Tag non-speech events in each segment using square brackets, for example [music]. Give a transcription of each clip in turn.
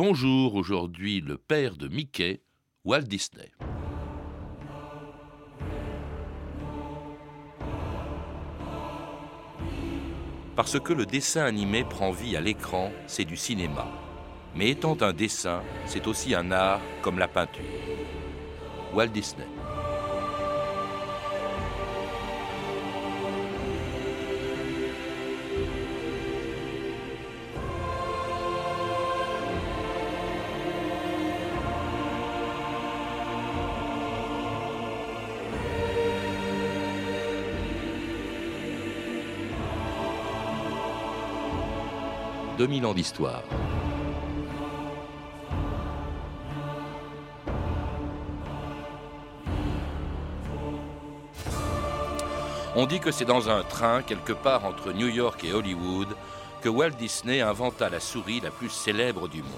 Bonjour, aujourd'hui le père de Mickey, Walt Disney. Parce que le dessin animé prend vie à l'écran, c'est du cinéma. Mais étant un dessin, c'est aussi un art comme la peinture. Walt Disney. 2000 ans d'histoire. On dit que c'est dans un train, quelque part entre New York et Hollywood, que Walt Disney inventa la souris la plus célèbre du monde.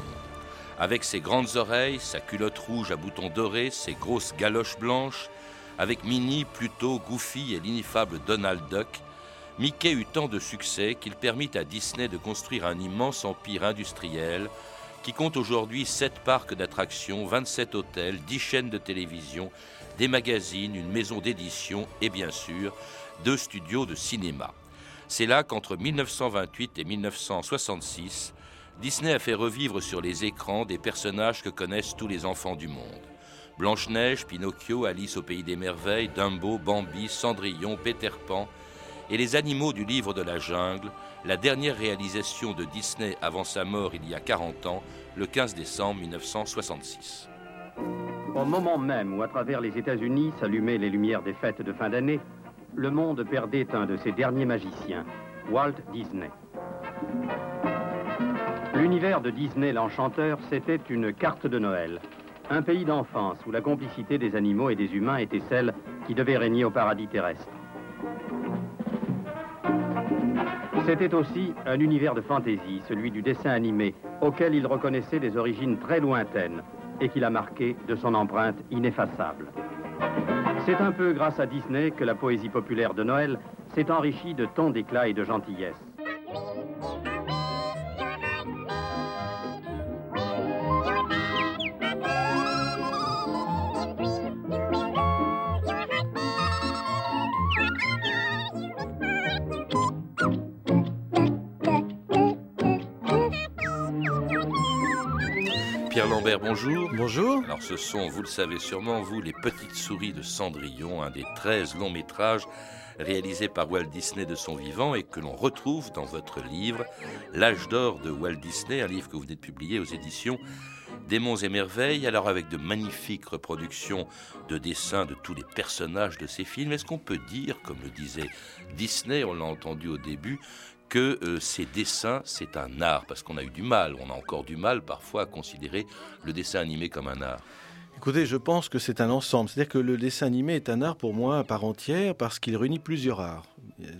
Avec ses grandes oreilles, sa culotte rouge à boutons dorés, ses grosses galoches blanches, avec Minnie, plutôt Goofy et l'ineffable Donald Duck, Mickey eut tant de succès qu'il permit à Disney de construire un immense empire industriel qui compte aujourd'hui 7 parcs d'attractions, 27 hôtels, 10 chaînes de télévision, des magazines, une maison d'édition et bien sûr deux studios de cinéma. C'est là qu'entre 1928 et 1966, Disney a fait revivre sur les écrans des personnages que connaissent tous les enfants du monde. Blanche-Neige, Pinocchio, Alice au pays des merveilles, Dumbo, Bambi, Cendrillon, Peter Pan, et Les animaux du livre de la jungle, la dernière réalisation de Disney avant sa mort il y a 40 ans, le 15 décembre 1966. Au moment même où à travers les États-Unis s'allumaient les lumières des fêtes de fin d'année, le monde perdait un de ses derniers magiciens, Walt Disney. L'univers de Disney l'Enchanteur, c'était une carte de Noël. Un pays d'enfance où la complicité des animaux et des humains était celle qui devait régner au paradis terrestre. C'était aussi un univers de fantaisie, celui du dessin animé, auquel il reconnaissait des origines très lointaines et qu'il a marqué de son empreinte ineffaçable. C'est un peu grâce à Disney que la poésie populaire de Noël s'est enrichie de tant d'éclat et de gentillesse. Pierre Lambert, bonjour. Bonjour. Alors ce sont, vous le savez sûrement, vous, les petites souris de Cendrillon, un des 13 longs métrages réalisés par Walt Disney de son vivant et que l'on retrouve dans votre livre L'âge d'or de Walt Disney, un livre que vous venez de publier aux éditions Démons et merveilles, alors avec de magnifiques reproductions de dessins de tous les personnages de ces films. Est-ce qu'on peut dire, comme le disait Disney, on l'a entendu au début, que euh, ces dessins, c'est un art, parce qu'on a eu du mal, on a encore du mal parfois à considérer le dessin animé comme un art. Écoutez, je pense que c'est un ensemble. C'est-à-dire que le dessin animé est un art pour moi à part entière parce qu'il réunit plusieurs arts,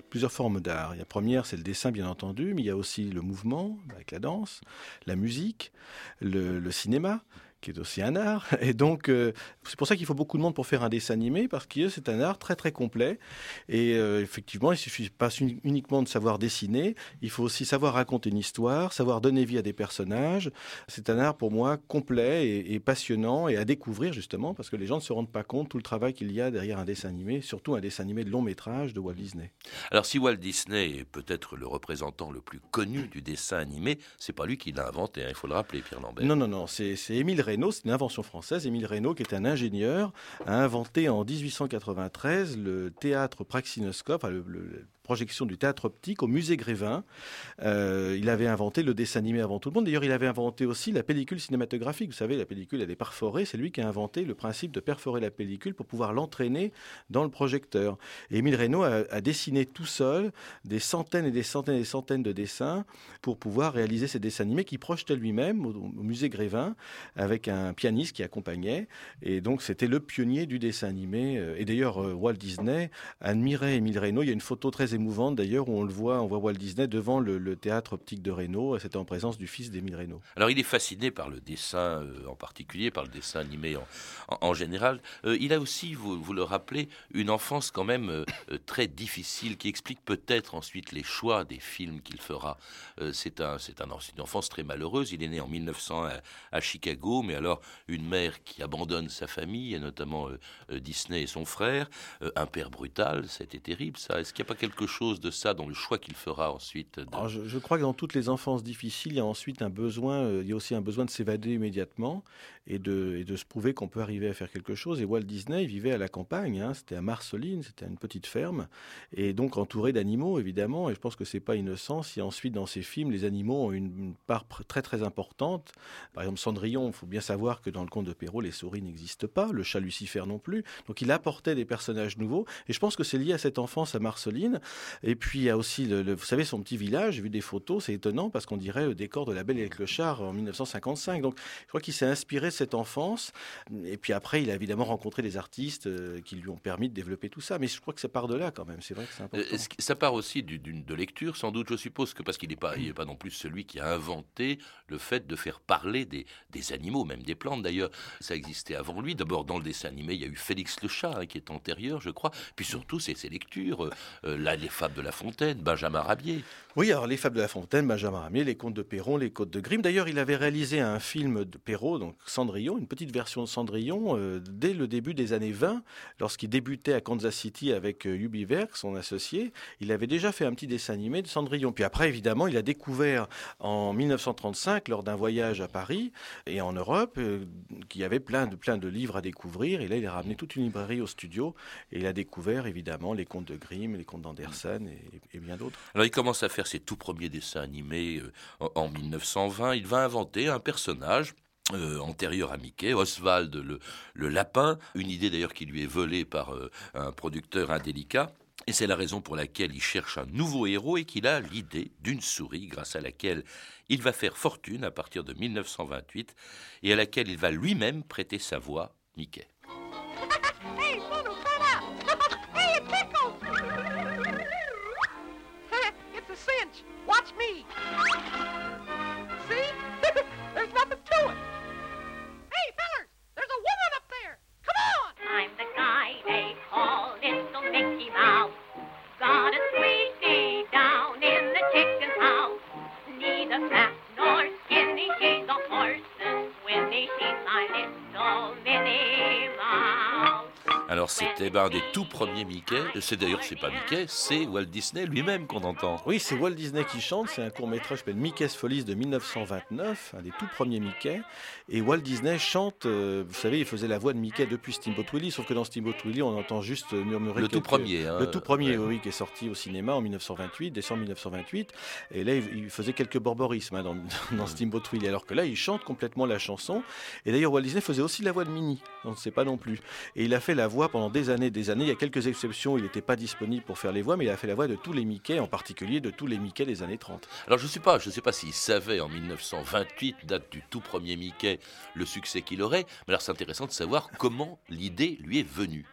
plusieurs formes d'art. La première, c'est le dessin, bien entendu, mais il y a aussi le mouvement, avec la danse, la musique, le cinéma qui est aussi un art. [laughs] Et donc, euh, c'est pour ça qu'il faut beaucoup de monde pour faire un dessin animé, parce que c'est un art très très complet. Et euh, effectivement, il suffit pas uniquement de savoir dessiner, il faut aussi savoir raconter une histoire, savoir donner vie à des personnages. C'est un art pour moi complet et, passionnant et à découvrir justement, parce que les gens ne se rendent pas compte tout le travail qu'il y a derrière un dessin animé, surtout un dessin animé de long métrage de Walt Disney. Alors, si Walt Disney est peut-être le représentant le plus connu du dessin animé, c'est pas lui qui l'a inventé, hein, il faut le rappeler, Pierre Lambert. Non, non, non, c'est Émile c'est une invention française. Émile Reynaud, qui est un ingénieur, a inventé en 1893 le théâtre praxinoscope, projection du théâtre optique au musée Grévin. Euh, il avait inventé le dessin animé avant tout le monde. D'ailleurs, il avait inventé aussi la pellicule cinématographique. Vous savez, la pellicule, elle est perforée. C'est lui qui a inventé le principe de perforer la pellicule pour pouvoir l'entraîner dans le projecteur. Et Émile Reynaud a, dessiné tout seul des centaines et des centaines et des centaines de dessins pour pouvoir réaliser ces dessins animés qu'il projetait lui-même au, musée Grévin avec un pianiste qui accompagnait. Et donc, c'était le pionnier du dessin animé. Et d'ailleurs, euh, Walt Disney admirait Émile Reynaud. Il y a une photo très émouvante émouvante d'ailleurs où on le voit, on voit Walt Disney devant le, théâtre optique de Reno, c'était en présence du fils d'Émile Reno. Alors il est fasciné par le dessin euh, en particulier, par le dessin animé en, général. Euh, il a aussi, vous, vous, le rappelez, une enfance quand même euh, très difficile qui explique peut-être ensuite les choix des films qu'il fera. c'est un, c'est un, une enfance très malheureuse. Il est né en 1900 à, Chicago, mais alors une mère qui abandonne sa famille, et notamment Disney et son frère, un père brutal, c'était terrible ça. Est-ce qu'il n'y a pas quelque chose de ça dans le choix qu'il fera ensuite je, crois que dans toutes les enfances difficiles, il y a ensuite un besoin, il y a aussi un besoin de s'évader immédiatement et de, se prouver qu'on peut arriver à faire quelque chose. Et Walt Disney vivait à la campagne, hein. c'était à Marceline, c'était une petite ferme, et donc entouré d'animaux évidemment. Et je pense que c'est pas innocent si ensuite dans ses films les animaux ont une, part très très importante. Par exemple Cendrillon, il faut bien savoir que dans le conte de Perrault les souris n'existent pas, le chat Lucifer non plus. Donc il apportait des personnages nouveaux. Et je pense que c'est lié à cette enfance à Marceline. Et puis il y a aussi, le, vous savez, son petit village. J'ai vu des photos, c'est étonnant parce qu'on dirait le décor de La Belle et le Clochard en 1955. Donc je crois qu'il s'est inspiré cette enfance. Et puis après, il a évidemment rencontré des artistes euh, qui lui ont permis de développer tout ça. Mais je crois que ça part de là quand même. C'est vrai que c'est important. Euh, ça part aussi d'une de lecture, sans doute, je suppose, que parce qu'il n'est pas, pas non plus celui qui a inventé le fait de faire parler des, des animaux, même des plantes d'ailleurs. Ça existait avant lui. D'abord, dans le dessin animé, il y a eu Félix le chat, hein, qui est antérieur, je crois. Puis surtout, c'est ses lectures. Euh, là, les fables de La Fontaine, Benjamin Rabier. Oui, alors les fables de La Fontaine, Benjamin Rabier, les contes de Perron, les contes de Grimm. D'ailleurs, il avait réalisé un film de Perrault, donc Cendrillon, une petite version de Cendrillon, euh, dès le début des années 20, lorsqu'il débutait à Kansas City avec euh, Ubiverk, son associé. Il avait déjà fait un petit dessin animé de Cendrillon. Puis après, évidemment, il a découvert en 1935, lors d'un voyage à Paris et en Europe, euh, qu'il y avait plein de, plein de livres à découvrir. Et là, il a ramené toute une librairie au studio et il a découvert évidemment les contes de Grimm, les contes d'Andersen et, bien d'autres. Alors, il commence à faire ses tout premiers dessins animés en 1920. Il va inventer un personnage euh, antérieur à Mickey, Oswald le, lapin, une idée d'ailleurs qui lui est volée par euh, un producteur indélicat. Et c'est la raison pour laquelle il cherche un nouveau héros et qu'il a l'idée d'une souris grâce à laquelle il va faire fortune à partir de 1928 et à laquelle il va lui-même prêter sa voix, Mickey. C'était un des tout premiers Mickey. C'est d'ailleurs, c'est pas Mickey, c'est Walt Disney lui-même qu'on entend. Oui, c'est Walt Disney qui chante. C'est un court métrage qui s'appelle Mickey's Follies de 1929, un des tout premiers Mickey. Et Walt Disney chante. Euh, vous savez, il faisait la voix de Mickey depuis Steamboat Willie, sauf que dans Steamboat Willie, on entend juste murmurer. Le tout premier. Hein, le tout premier, oui, qui est sorti au cinéma en 1928, décembre 1928. Et là, il faisait quelques borborismes hein, dans, [laughs] dans Steamboat Willie, alors que là, il chante complètement la chanson. Et d'ailleurs, Walt Disney faisait aussi la voix de Minnie. On ne sait pas non plus. Et il a fait la voix pendant des années, des années. Il y a quelques exceptions, il n'était pas disponible pour faire les voix, mais il a fait la voix de tous les Mickey, en particulier de tous les Mickey des années 30. Alors je ne sais pas, je sais pas s'il savait en 1928, date du tout premier Mickey, le succès qu'il aurait, mais alors c'est intéressant de savoir comment l'idée lui est venue.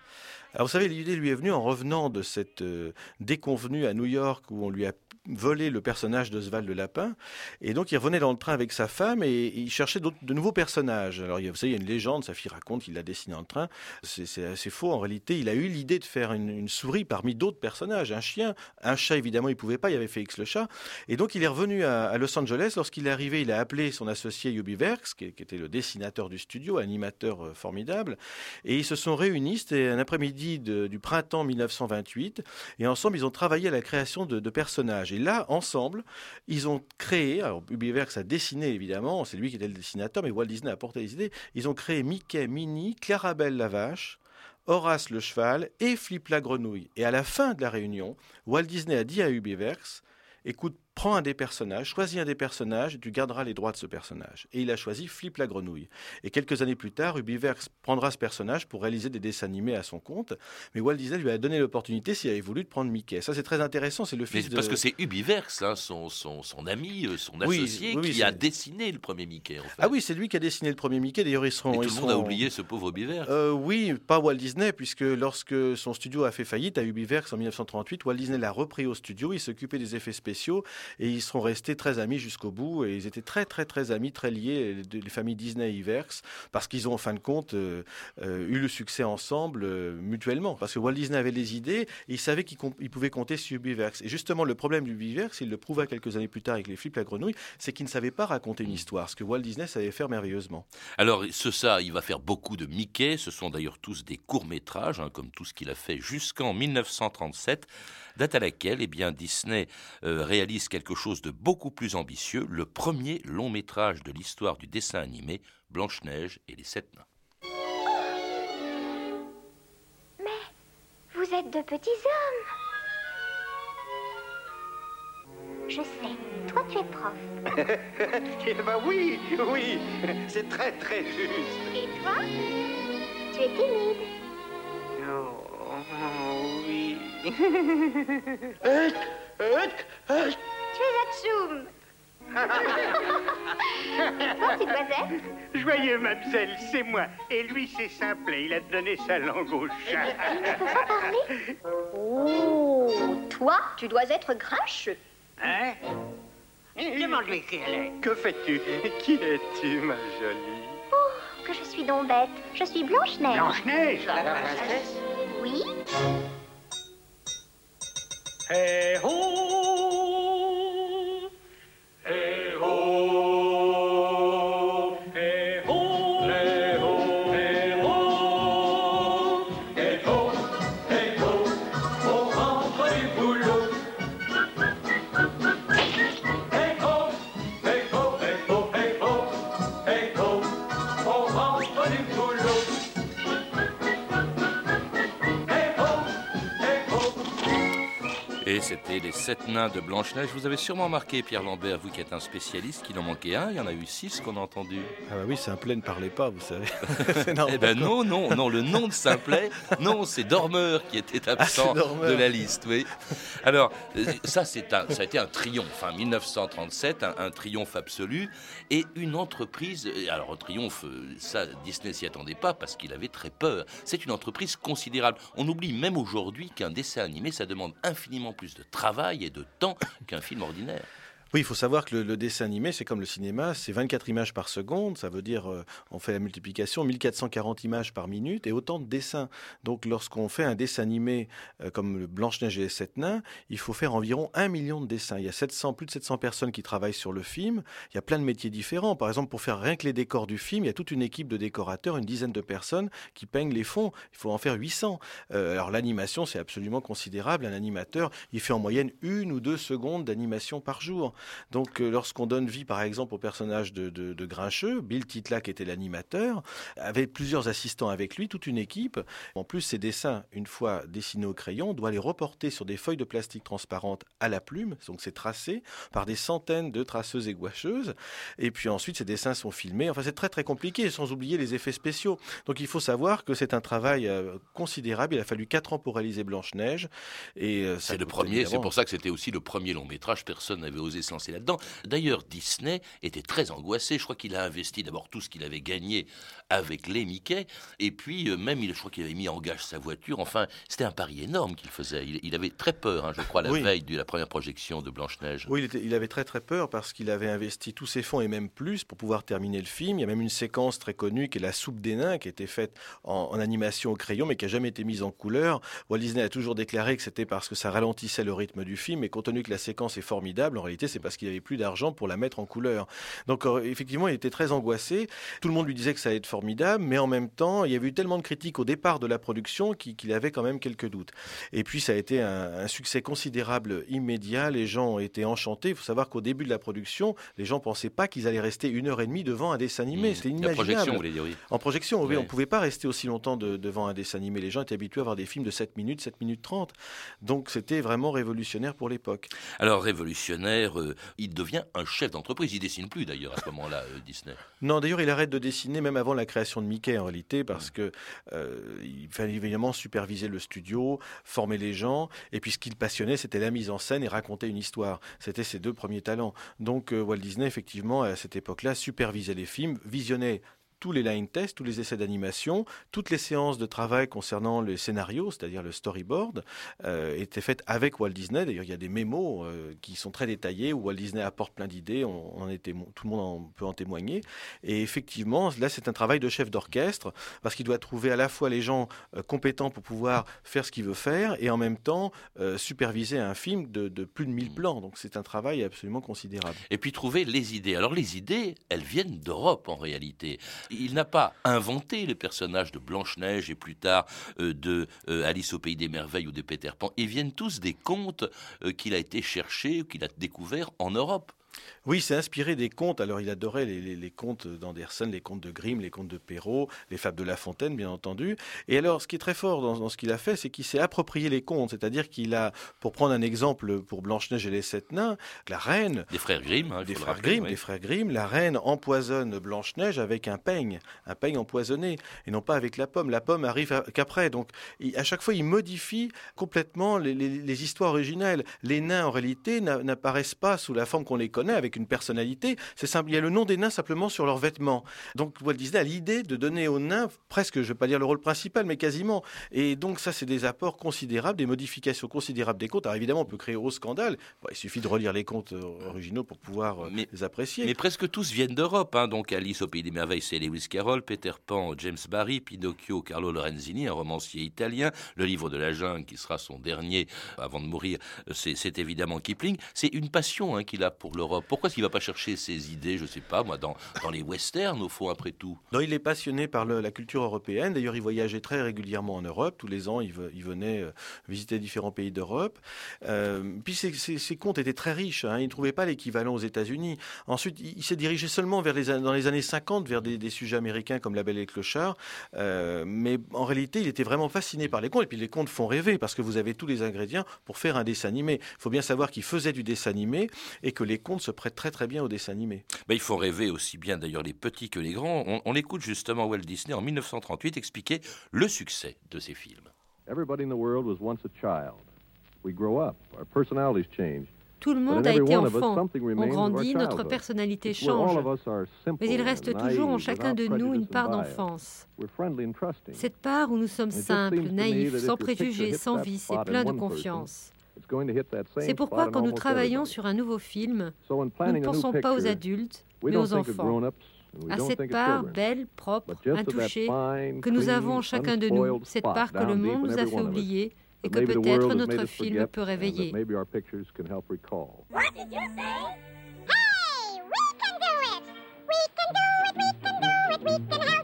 Alors vous savez, l'idée lui est venue en revenant de cette euh, déconvenue à New York où on lui a volé le personnage d'Oswald le Lapin. Et donc, il revenait dans le train avec sa femme et, il cherchait de nouveaux personnages. Alors, vous savez, il y a une légende, sa fille raconte qu'il l'a dessiné dans le train. C'est assez faux. En réalité, il a eu l'idée de faire une, souris parmi d'autres personnages. Un chien, un chat, évidemment, il pouvait pas. Il y avait Félix le chat. Et donc, il est revenu à, Los Angeles. Lorsqu'il est arrivé, il a appelé son associé Yubi Verks, qui, était le dessinateur du studio, animateur euh, formidable. Et ils se sont réunis. C'était un après-midi du printemps 1928. Et ensemble, ils ont travaillé à la création de, de personnages. Et là, ensemble, ils ont créé, alors a dessiné évidemment, c'est lui qui était le dessinateur, mais Walt Disney a apporté les idées, ils ont créé Mickey, Minnie, Clarabelle la vache, Horace le cheval et Flip la grenouille. Et à la fin de la réunion, Walt Disney a dit à Ubiverx, écoute, prends un des personnages, choisis un des personnages, tu garderas les droits de ce personnage. Et il a choisi Flip la grenouille. Et quelques années plus tard, Ubiverse prendra ce personnage pour réaliser des dessins animés à son compte. Mais Walt Disney lui a donné l'opportunité, s'il avait voulu, de prendre Mickey. Ça, c'est très intéressant. C'est le fils Parce que c'est Ubiverse, hein, son, son, ami, euh, son associé, qui a dessiné le premier Mickey. Ah oui, c'est lui qui a dessiné le premier Mickey. D'ailleurs, ils seront. Et tout le monde a oublié ce pauvre Ubiverse. Euh, oui, pas Walt Disney, puisque lorsque son studio a fait faillite à Ubiverse en 1938, Walt Disney l'a repris au studio. Il s'occupait des effets spéciaux et ils seront restés très amis jusqu'au bout. Et ils étaient très, très, très amis, très liés, les familles Disney et Iverx, parce qu'ils ont en fin de compte euh, eu le succès ensemble mutuellement. Parce que Walt Disney avait des idées et il savait qu'il pouvait compter sur Ubiverse. Et justement, le problème d'Ubiverse, il le prouva quelques années plus tard avec les flips la grenouille, c'est qu'il ne savait pas raconter une histoire, ce que Walt Disney savait faire merveilleusement. Alors, ce ça, il va faire beaucoup de Mickey. Ce sont d'ailleurs tous des courts-métrages, hein, comme tout ce qu'il a fait jusqu'en 1937, date à laquelle eh bien, Disney euh, réalise quelque chose de beaucoup plus ambitieux, le premier long-métrage de l'histoire du dessin animé, Blanche-Neige et les Sept Nains. Vous êtes de petits hommes. Je sais. Toi, tu es prof. [laughs] eh ben oui, oui. C'est très, très juste. Et toi? Tu es timide. Oh, oui. [laughs] tu es Atchoum. Toi, [laughs] tu dois être Joyeux, mademoiselle, c'est moi. Et lui, c'est simple, il a donné sa langue au chat. Tu peux pas parler Oh, toi, tu dois être grincheux. Hein? Demande-lui qui elle est. Que fais-tu? Qui es-tu, ma jolie? Oh, que je suis donc bête. Je suis Blanche-Neige. Blanche-Neige? La princesse? Oui. Hey, c'était les sept nains de Blanche-Neige. Vous avez sûrement marqué, Pierre Lambert, vous qui êtes un spécialiste, qu'il en manquait un. Il y en a eu six qu'on a entendu. Ah bah oui, Simplet ne parlait pas, vous savez. [laughs] eh ben non, non, non, le nom de Simplet, non, c'est Dormeur qui était ah, absent de la liste, oui. Alors, euh, ça, c'est un, ça a été un triomphe, hein, 1937, un, triomphe absolu, et une entreprise, euh, alors un triomphe, euh, ça, Disney s'y attendait pas parce qu'il avait très peur. C'est une entreprise considérable. On oublie même aujourd'hui qu'un dessin animé, ça demande infiniment plus de travail et de temps qu'un film ordinaire. Oui, il faut savoir que le, dessin animé, c'est comme le cinéma, c'est 24 images par seconde, ça veut dire, euh, on fait la multiplication, 1440 images par minute et autant de dessins. Donc lorsqu'on fait un dessin animé euh, comme Blanche-Neige et les Sept Nains, il faut faire environ un million de dessins. Il y a 700, plus de 700 personnes qui travaillent sur le film, il y a plein de métiers différents. Par exemple, pour faire rien que les décors du film, il y a toute une équipe de décorateurs, une dizaine de personnes qui peignent les fonds. Il faut en faire 800. Euh, alors l'animation, c'est absolument considérable. Un animateur, il fait en moyenne une ou deux secondes d'animation par jour. Donc, euh, lorsqu'on donne vie, par exemple, au personnage de, Grincheux, Bill Titla, qui était l'animateur, avait plusieurs assistants avec lui, toute une équipe. En plus, ces dessins, une fois dessinés au crayon, on doit les reporter sur des feuilles de plastique transparentes à la plume. Donc, c'est tracé par des centaines de traceuses et gouacheuses. Et puis ensuite, ces dessins sont filmés. Enfin, c'est très, très compliqué, sans oublier les effets spéciaux. Donc, il faut savoir que c'est un travail euh, considérable. Il a fallu quatre ans pour réaliser Blanche-Neige. Et euh, c'est le premier, c'est pour ça que c'était aussi le premier long métrage. Personne n'avait osé s'en là-dedans. D'ailleurs, Disney était très angoissé. Je crois qu'il a investi d'abord tout ce qu'il avait gagné avec les Mickey, et puis euh, même, il, je crois qu'il avait mis en gage sa voiture. Enfin, c'était un pari énorme qu'il faisait. Il, avait très peur, hein, je crois, la veille de la première projection de Blanche-Neige. Oui, il, avait très très peur parce qu'il avait investi tous ses fonds et même plus pour pouvoir terminer le film. Il y a même une séquence très connue qui est la soupe des nains, qui été faite en, en animation au crayon, mais qui n'a jamais été mise en couleur. Walt Disney a toujours déclaré que c'était parce que ça ralentissait le rythme du film, et compte tenu que la séquence est formidable, en réalité, c'est parce qu'il avait plus d'argent pour la mettre en couleur. Donc euh, effectivement, il était très angoissé. Tout le monde lui disait que ça allait être formidable, mais en même temps, il y avait eu tellement de critiques au départ de la production qu'il avait quand même quelques doutes. Et puis ça a été un, succès considérable immédiat. Les gens ont été enchantés. Il faut savoir qu'au début de la production, les gens pensaient pas qu'ils allaient rester une heure et demie devant un dessin animé. Mmh. C'était inimaginable. En projection, vous voulez dire oui. En projection, oui. On ne pouvait pas rester aussi longtemps devant un dessin animé. Les gens étaient habitués à voir des films de 7 minutes, 7 minutes 30. Donc c'était vraiment révolutionnaire pour l'époque. Alors révolutionnaire, euh, il devient un chef d'entreprise. Il dessine plus d'ailleurs à ce moment-là, euh, Disney. Non, d'ailleurs, il arrête de dessiner même avant la création de Mickey en réalité, parce que il fallait évidemment superviser le studio, former les gens, et puis ce qui le passionnait, c'était la mise en scène et raconter une histoire. C'était ses deux premiers talents. Donc Walt Disney, effectivement, à cette époque-là, supervisait les films, visionnait tous les line tests, tous les essais d'animation, toutes les séances de travail concernant le scénario, c'est-à-dire le storyboard, euh, étaient faites avec Walt Disney. D'ailleurs, il y a des mémos euh, qui sont très détaillés où Walt Disney apporte plein d'idées. On, était, tout le monde en, peut en témoigner. Et effectivement, là, c'est un travail de chef d'orchestre parce qu'il doit trouver à la fois les gens euh, compétents pour pouvoir faire ce qu'il veut faire et en même temps superviser un film de, de plus de 1000 plans. Donc, c'est un travail absolument considérable. Et puis trouver les idées. Alors, les idées, elles viennent d'Europe en réalité. Il n'a pas inventé les personnages de Blanche-Neige et plus tard euh, de euh, Alice au pays des merveilles ou de Peter Pan. Ils viennent tous des contes euh, qu'il a été chercher ou qu'il a découverts en Europe. Oui, c'est inspiré des contes. Alors, il adorait les, contes d'Anderson, les contes de Grimm, les contes de Perrault, les fables de La Fontaine, bien entendu. Et alors, ce qui est très fort dans, ce qu'il a fait, c'est qu'il s'est approprié les contes. C'est-à-dire qu'il a, pour prendre un exemple pour Blanche-Neige et les Sept Nains, la reine. Des frères Grimm. Hein, des frères Grimm, des frères Grimm. La reine empoisonne Blanche-Neige avec un peigne, un peigne empoisonné, et non pas avec la pomme. La pomme arrive qu'après. Donc, à chaque fois, il modifie complètement les, les histoires originelles. Les nains, en réalité, n'apparaissent pas sous la forme qu'on les connaît, avec une personnalité. C'est simple. Il y a le nom des nains simplement sur leurs vêtements. Donc Walt Disney a l'idée de donner aux nains presque, je ne vais pas dire le rôle principal, mais quasiment. Et donc ça, c'est des apports considérables, des modifications considérables des contes. Alors évidemment, on peut créer au scandale. il suffit de relire les contes euh, originaux pour pouvoir euh, les apprécier. Mais presque tous viennent d'Europe. Hein. Donc Alice au pays des merveilles, c'est Lewis Carroll, Peter Pan, James Barry, Pinocchio, Carlo Lorenzini, un romancier italien. Le livre de la jungle, qui sera son dernier avant de mourir, c'est évidemment Kipling. C'est une passion hein, qu'il a pour l'Europe. Pourquoi est-ce qu'il va pas chercher ses idées, je sais pas, moi, dans, dans les westerns, au fond, après tout? Non, il est passionné par la culture européenne. D'ailleurs, il voyageait très régulièrement en Europe. Tous les ans, il, venait euh, visiter différents pays d'Europe. Euh, puis ses, contes étaient très riches. Hein. Il ne trouvait pas l'équivalent aux États-Unis. Ensuite, il, s'est dirigé seulement vers les, dans les années 50 vers des, sujets américains comme La Belle et le Clochard. Euh, mais en réalité, il était vraiment fasciné par les contes. Et puis les contes font rêver parce que vous avez tous les ingrédients pour faire un dessin animé. Il faut bien savoir qu'il faisait du dessin animé et que les contes se prêtent très très bien au dessin animé. Ben, il faut rêver aussi bien d'ailleurs les petits que les grands. On, on écoute justement Walt Disney en 1938 expliquer le succès de ses films. Tout le monde a été enfant. On grandit, notre personnalité change. Mais il reste toujours en chacun de nous une part d'enfance. Cette part où nous sommes simples, naïfs, sans préjugés, sans vices et pleins de confiance. C'est pourquoi quand nous travaillons sur un nouveau film, nous ne pensons pas aux adultes, mais aux enfants, à cette part belle, propre, intouchée, que nous avons chacun de nous, cette part que le monde nous a fait oublier et que peut-être notre film peut réveiller. ce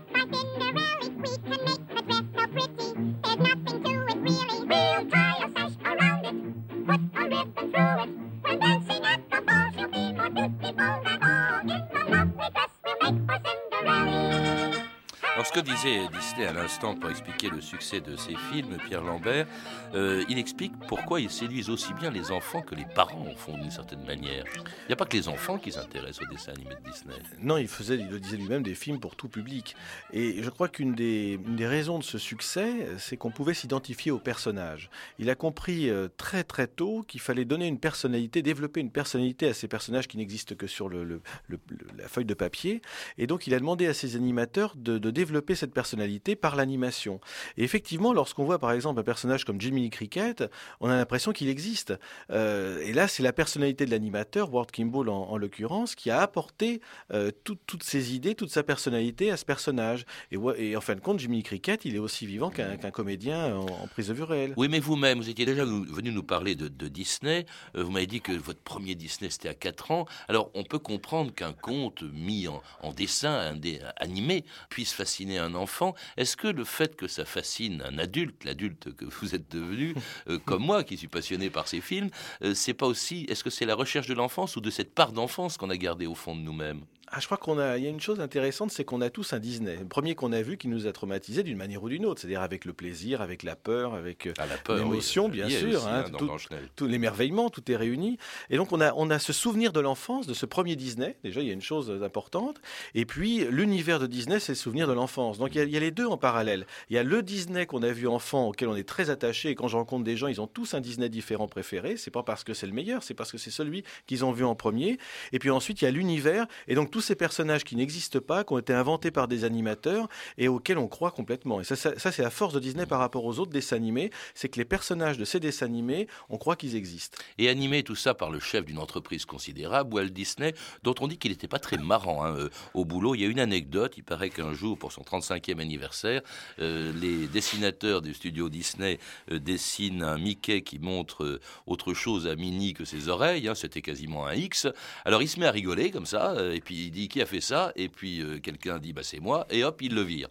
que disait Disney à l'instant pour expliquer le succès de ses films, Pierre Lambert, euh, il explique pourquoi ils séduisent aussi bien les enfants que les parents en font d'une certaine manière. Il n'y a pas que les enfants qui s'intéressent aux dessins animés de Disney. Non, il faisait, il le disait lui-même, des films pour tout public. Et je crois qu'une des, raisons de ce succès, c'est qu'on pouvait s'identifier aux personnages. Il a compris euh, très très tôt qu'il fallait donner une personnalité, développer une personnalité à ces personnages qui n'existent que sur la feuille de papier. Et donc il a demandé à ses animateurs de développer cette personnalité par l'animation. Et effectivement, lorsqu'on voit par exemple un personnage comme Jimmy Cricket, on a l'impression qu'il existe. Euh, et là, c'est la personnalité de l'animateur, Ward Kimball en, l'occurrence, qui a apporté euh, toutes ses idées, toute sa personnalité à ce personnage. Et, en fin de compte, Jimmy Cricket, il est aussi vivant qu'un comédien en, prise de vue réelle. Oui, mais vous-même, vous étiez déjà venu nous parler de, Disney. Euh, vous m'avez dit que votre premier Disney, c'était à 4 ans. Alors, on peut comprendre qu'un conte mis en, en dessin, animé, puisse fasciner un enfant, est-ce que le fait que ça fascine un adulte, l'adulte que vous êtes devenu, euh, [laughs] comme moi qui suis passionné par ces films, euh, c'est pas aussi, est-ce que c'est la recherche de l'enfance ou de cette part d'enfance qu'on a gardée au fond de nous-mêmes? Ah, je crois qu'on a, il y a une chose intéressante, c'est qu'on a tous un Disney. Le premier qu'on a vu qui nous a traumatisé d'une manière ou d'une autre, c'est-à-dire avec le plaisir, avec la peur, avec euh, ah, l'émotion, bien sûr, hein, hein, tout, l'émerveillement, tout est réuni. Et donc on a, on a ce souvenir de l'enfance, de ce premier Disney. Déjà, il y a une chose importante. Et puis l'univers de Disney, c'est le souvenir de l'enfance. Donc il y, a, il y, a, les deux en parallèle. Il y a le Disney qu'on a vu enfant, auquel on est très attaché. Et quand je rencontre des gens, ils ont tous un Disney différent préféré. C'est pas parce que c'est le meilleur, c'est parce que c'est celui qu'ils ont vu en premier. Et puis ensuite, il y a l'univers. Et donc tous ces personnages qui n'existent pas, qui ont été inventés par des animateurs et auxquels on croit complètement. Et ça, ça, c'est la force de Disney par rapport aux autres dessins animés, c'est que les personnages de ces dessins animés, on croit qu'ils existent. Et animé tout ça par le chef d'une entreprise considérable, Walt Disney, dont on dit qu'il n'était pas très marrant hein, euh, au boulot. Il y a une anecdote, il paraît qu'un jour, pour son 35e anniversaire, euh, les dessinateurs du studio Disney euh, dessinent un Mickey qui montre autre chose à Minnie que ses oreilles, hein, c'était quasiment un X. Alors il se met à rigoler comme ça, et puis dit qui a fait ça? Et puis euh, quelqu'un dit bah c'est moi, et hop, il le vire.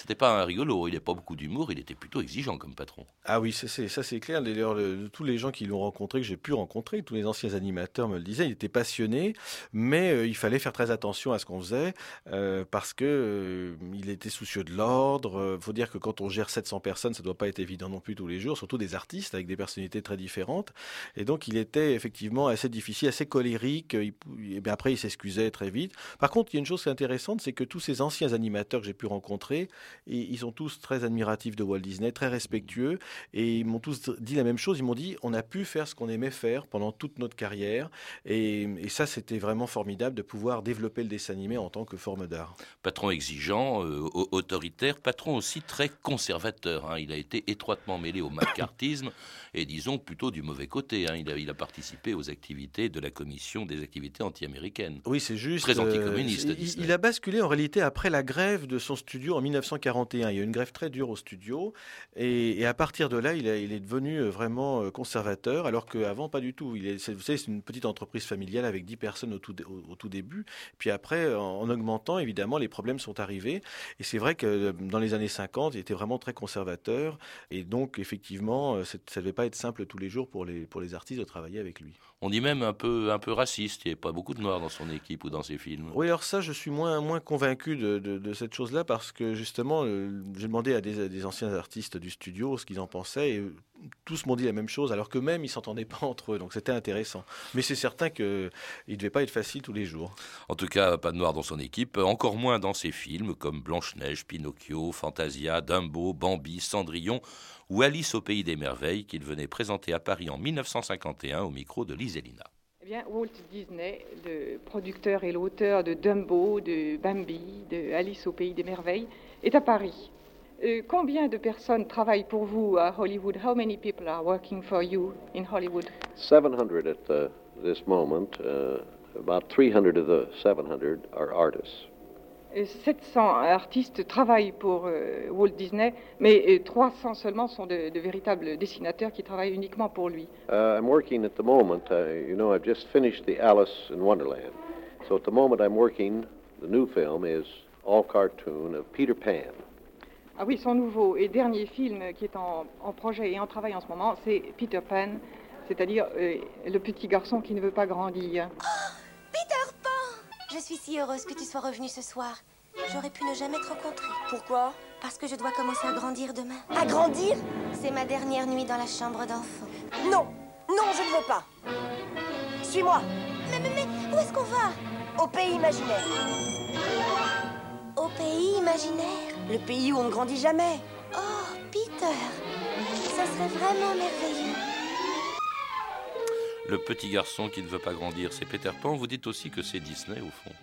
C'était pas un rigolo, il n'a pas beaucoup d'humour, il était plutôt exigeant comme patron. Ah oui, ça c'est clair. D'ailleurs, tous les gens qui l'ont rencontré, que j'ai pu rencontrer, tous les anciens animateurs me le disaient, il était passionné, mais euh, il fallait faire très attention à ce qu'on faisait euh, parce que euh, il était soucieux de l'ordre. Il faut dire que quand on gère 700 personnes, ça ne doit pas être évident non plus tous les jours, surtout des artistes avec des personnalités très différentes. Et donc, il était effectivement assez difficile, assez colérique. et bien après, il s'excusait très vite. Par contre, il y a une chose qui est intéressante, c'est que tous ces anciens animateurs que j'ai pu rencontrer, ils sont tous très admiratifs de Walt Disney, très respectueux, et ils m'ont tous dit la même chose. Ils m'ont dit on a pu faire ce qu'on aimait faire pendant toute notre carrière, et, ça c'était vraiment formidable de pouvoir développer le dessin animé en tant que forme d'art. Patron exigeant, euh, autoritaire, patron aussi très conservateur. Hein. Il a été étroitement mêlé au macartisme [coughs] et disons plutôt du mauvais côté. Hein. Il, a, il, a, participé aux activités de la commission des activités anti-américaines. Oui, c'est juste. Très anticommuniste. Euh, il, il, a basculé en réalité après la grève de son studio en 1941. Il y a eu une grève très dure au studio et, à partir de là, il, il, est devenu euh, vraiment euh, conservateur, alors qu'avant, pas du tout. Il est, vous savez, c'est une petite entreprise familiale avec 10 personnes au tout, au, tout début. Puis après, en, augmentant, évidemment, les problèmes sont arrivés. Et c'est vrai que dans les années 50, il était vraiment très conservateur. Et donc, effectivement, ça ne devait pas être simple tous les jours pour les, pour les artistes de travailler avec lui. On dit même un peu, un peu raciste. Il n'y a pas beaucoup de noirs dans son équipe ou dans ses films. Oui, alors ça, je suis moins, moins convaincu de, de, cette chose-là parce que justement, euh, j'ai demandé à des, anciens artistes du studio ce qu'ils en pensaient et tous m'ont dit la même chose alors que même ils s'entendaient pas entre eux. Donc c'était intéressant. Mais c'est certain qu'il ne devait pas être facile tous les jours. En tout cas, pas de noirs dans son équipe, encore moins dans ses films comme Blanche-Neige, Pinocchio, Fantasia, Dumbo, Bambi, Cendrillon ou Alice au pays des merveilles qu'il venait présenter à Paris en 1951 au micro de Lise eh bien, Walt Disney, le producteur et l'auteur de Dumbo, de Bambi, de Alice au pays des merveilles, est à Paris. Euh, combien de personnes travaillent pour vous à Hollywood? How many people are working for you in Hollywood? 700 at this moment. Uh, about 300 of the 700 are artists. 700 artistes travaillent pour euh, Walt Disney, mais 300 euh, seulement sont de, véritables dessinateurs qui travaillent uniquement pour lui. Uh, I'm working at the moment. Uh, you know, I've just finished the Alice in Wonderland. So at the moment I'm working, the new film is all cartoon of Peter Pan. Ah oui, son nouveau et dernier film qui est en, projet et en travail en ce moment, c'est Peter Pan, c'est-à-dire euh, le petit garçon qui ne veut pas grandir. Je suis si heureuse que tu sois revenue ce soir. J'aurais pu ne jamais te rencontrer. Pourquoi? Parce que je dois commencer à grandir demain. À grandir? C'est ma dernière nuit dans la chambre d'enfant. Non Non, je ne veux pas Suis-moi mais, mais, mais, où est-ce qu'on va? Au pays imaginaire. Au pays imaginaire? Le pays où on ne grandit jamais. Oh, Peter Ça serait vraiment merveilleux. Le petit garçon qui ne veut pas grandir, c'est Peter Pan. Vous dites aussi que c'est Disney au fond.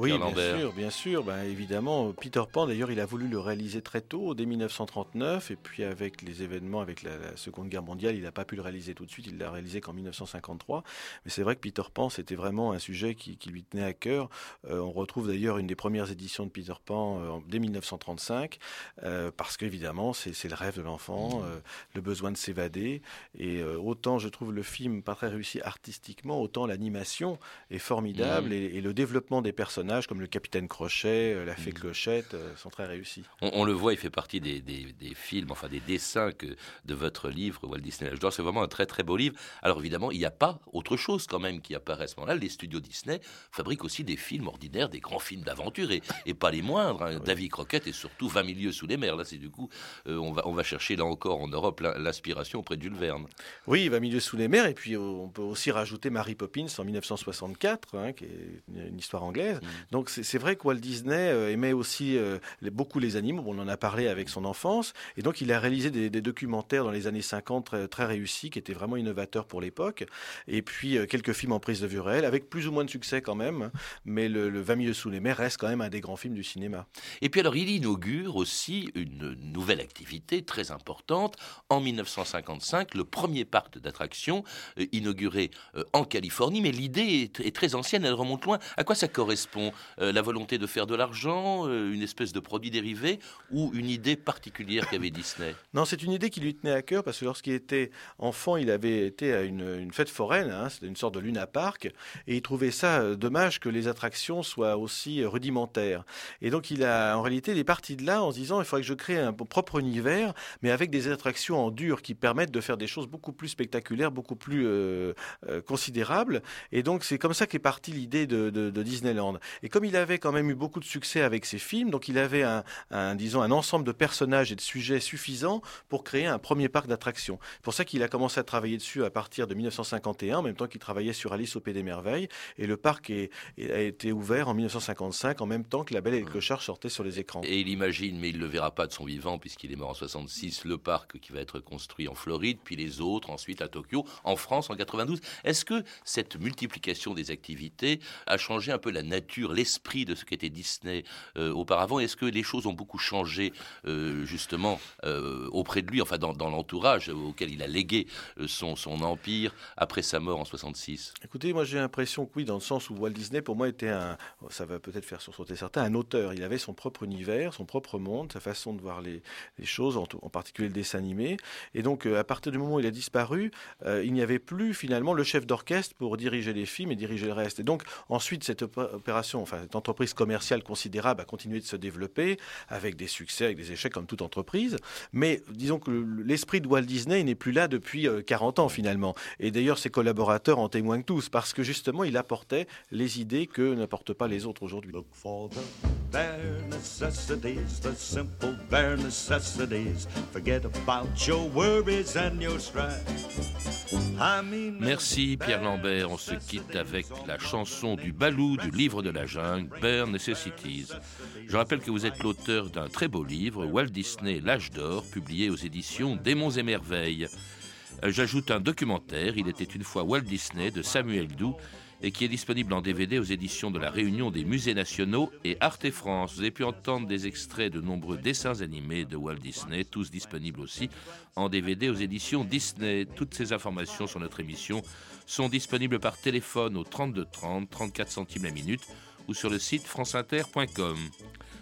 Oui, bien sûr, bien sûr. Ben, évidemment, Peter Pan, d'ailleurs, il a voulu le réaliser très tôt, dès 1939, et puis avec les événements, avec la, Seconde Guerre mondiale, il n'a pas pu le réaliser tout de suite, il l'a réalisé qu'en 1953. Mais c'est vrai que Peter Pan, c'était vraiment un sujet qui, lui tenait à cœur. Euh, on retrouve d'ailleurs une des premières éditions de Peter Pan euh, dès 1935, euh, parce qu'évidemment, c'est le rêve de l'enfant, mmh. le besoin de s'évader. Et autant je trouve le film pas très réussi artistiquement, autant l'animation est formidable, mmh. et, et le développement des personnages personnages comme le capitaine Crochet, euh, la fée mm. Clochette euh, sont très réussis. On, le voit, il fait partie des, films, enfin des dessins que, de votre livre, Walt Disney L'âge d'or. C'est vraiment un très très beau livre. Alors évidemment, il n'y a pas autre chose quand même qui apparaît à ce moment-là. Les studios Disney fabriquent aussi des films ordinaires, des grands films d'aventure et, pas les moindres. Hein. David Croquette et surtout 20 milieux sous les mers. Là, c'est du coup, on, va, on va chercher là encore en Europe l'inspiration auprès de Jules Verne. Oui, 20 milieux sous les mers. Et puis on peut aussi rajouter Mary Poppins en 1964, hein, qui est une histoire anglaise. Mm. Donc c'est vrai que Walt Disney euh, aimait aussi euh, beaucoup les animaux. on en a parlé avec son enfance. Et donc il a réalisé des, documentaires dans les années 50 très, réussis, qui étaient vraiment innovateurs pour l'époque. Et puis euh, quelques films en prise de vue réelle, avec plus ou moins de succès quand même. Mais le, le 20 milieux sous les mers reste quand même un des grands films du cinéma. Et puis alors il inaugure aussi une nouvelle activité très importante. En 1955, le premier parc d'attractions inauguré en Californie. Mais l'idée est, très ancienne, elle remonte loin. À quoi ça correspond euh, La volonté de faire de l'argent, euh, une espèce de produit dérivé ou une idée particulière qu'avait Disney? Non, c'est une idée qui lui tenait à cœur parce que lorsqu'il était enfant, il avait été à une, fête foraine, hein, c'était une sorte de Luna Park, et il trouvait ça euh, dommage que les attractions soient aussi rudimentaires. Et donc il a, en réalité, il est parti de là en se disant il faudrait que je crée un propre univers, mais avec des attractions en dur qui permettent de faire des choses beaucoup plus spectaculaires, beaucoup plus considérables. Et donc c'est comme ça qu'est partie l'idée de, Disneyland. Et comme il avait quand même eu beaucoup de succès avec ses films, donc il avait un, disons, un ensemble de personnages et de sujets suffisants pour créer un premier parc d'attractions. C'est pour ça qu'il a commencé à travailler dessus à partir de 1951, en même temps qu'il travaillait sur Alice au Pays des Merveilles. Et le parc a été ouvert en 1955, en même temps que La Belle et le Clochard sortaient sur les écrans. Et il imagine, mais il ne le verra pas de son vivant, puisqu'il est mort en 66, le parc qui va être construit en Floride, puis les autres ensuite à Tokyo, en France en 92. Est-ce que cette multiplication des activités a changé un peu la nature, l'esprit de ce qu'était Disney euh, auparavant. Est-ce que les choses ont beaucoup changé euh, justement euh, auprès de lui, enfin dans, l'entourage auquel il a légué son, son empire après sa mort en 66 Écoutez, moi j'ai l'impression que oui, dans le sens où Walt Disney pour moi était un, ça va peut-être faire sursauter certains, un auteur. Il avait son propre univers, son propre monde, sa façon de voir les, les choses, en, en, particulier le dessin animé. Et donc à partir du moment où il a disparu, il n'y avait plus finalement le chef d'orchestre pour diriger les films et diriger le reste. Et donc ensuite, cette opération, enfin cette entreprise commerciale considérable a continué de se développer avec des succès, avec des échecs comme toute entreprise. Mais disons que l'esprit de Walt Disney n'est plus là depuis 40 euh, ans finalement. Et d'ailleurs, ses collaborateurs en témoignent tous parce que justement, il apportait les idées que n'apportent pas les autres aujourd'hui. Merci Pierre Lambert. On se quitte avec la chanson du Balou du livre de la jungle, Bare Necessities. Je rappelle que vous êtes l'auteur d'un très beau livre, Walt Disney, L'âge d'or, publié aux éditions Démons et Merveilles. Euh, j'ajoute un documentaire, Il était une fois Walt Disney, de Samuel Doux, et qui est disponible en DVD aux éditions de la Réunion des Musées Nationaux et Arte France. Vous avez pu entendre des extraits de nombreux dessins animés de Walt Disney, tous disponibles aussi en DVD aux éditions Disney. Toutes ces informations sur notre émission sont disponibles par téléphone au 32 30, 34 centimes la minute ou sur le site franceinter.com.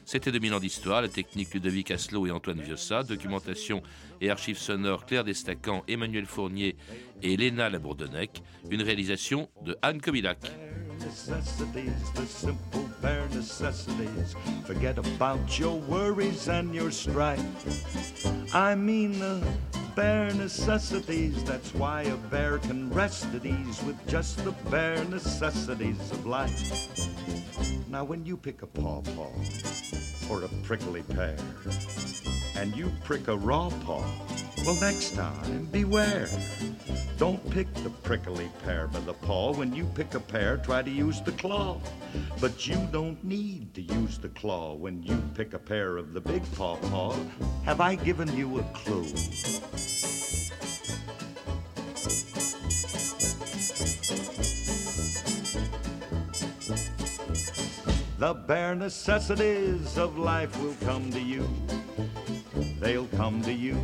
C'était 2000 ans d'histoire, la technique Ludovic Asselot et Antoine Viossa, documentation et archives sonores Claire Destacan, Emmanuel Fournier et Léna Labourdonnec, une réalisation de Anne Kobilac. Forget about your worries and your strife. I mean the bare necessities. That's why a bear can rest at ease with just the bare necessities of life. Now, when you pick a pawpaw or a prickly pear, and you prick a raw paw, well, next time, beware. Don't pick the prickly pear by the paw. When you pick a pear, try to use the claw. But you don't need to use the claw when you pick a pear of the big pawpaw. Have I given you a clue? The bare necessities of life will come to you. They'll come to you.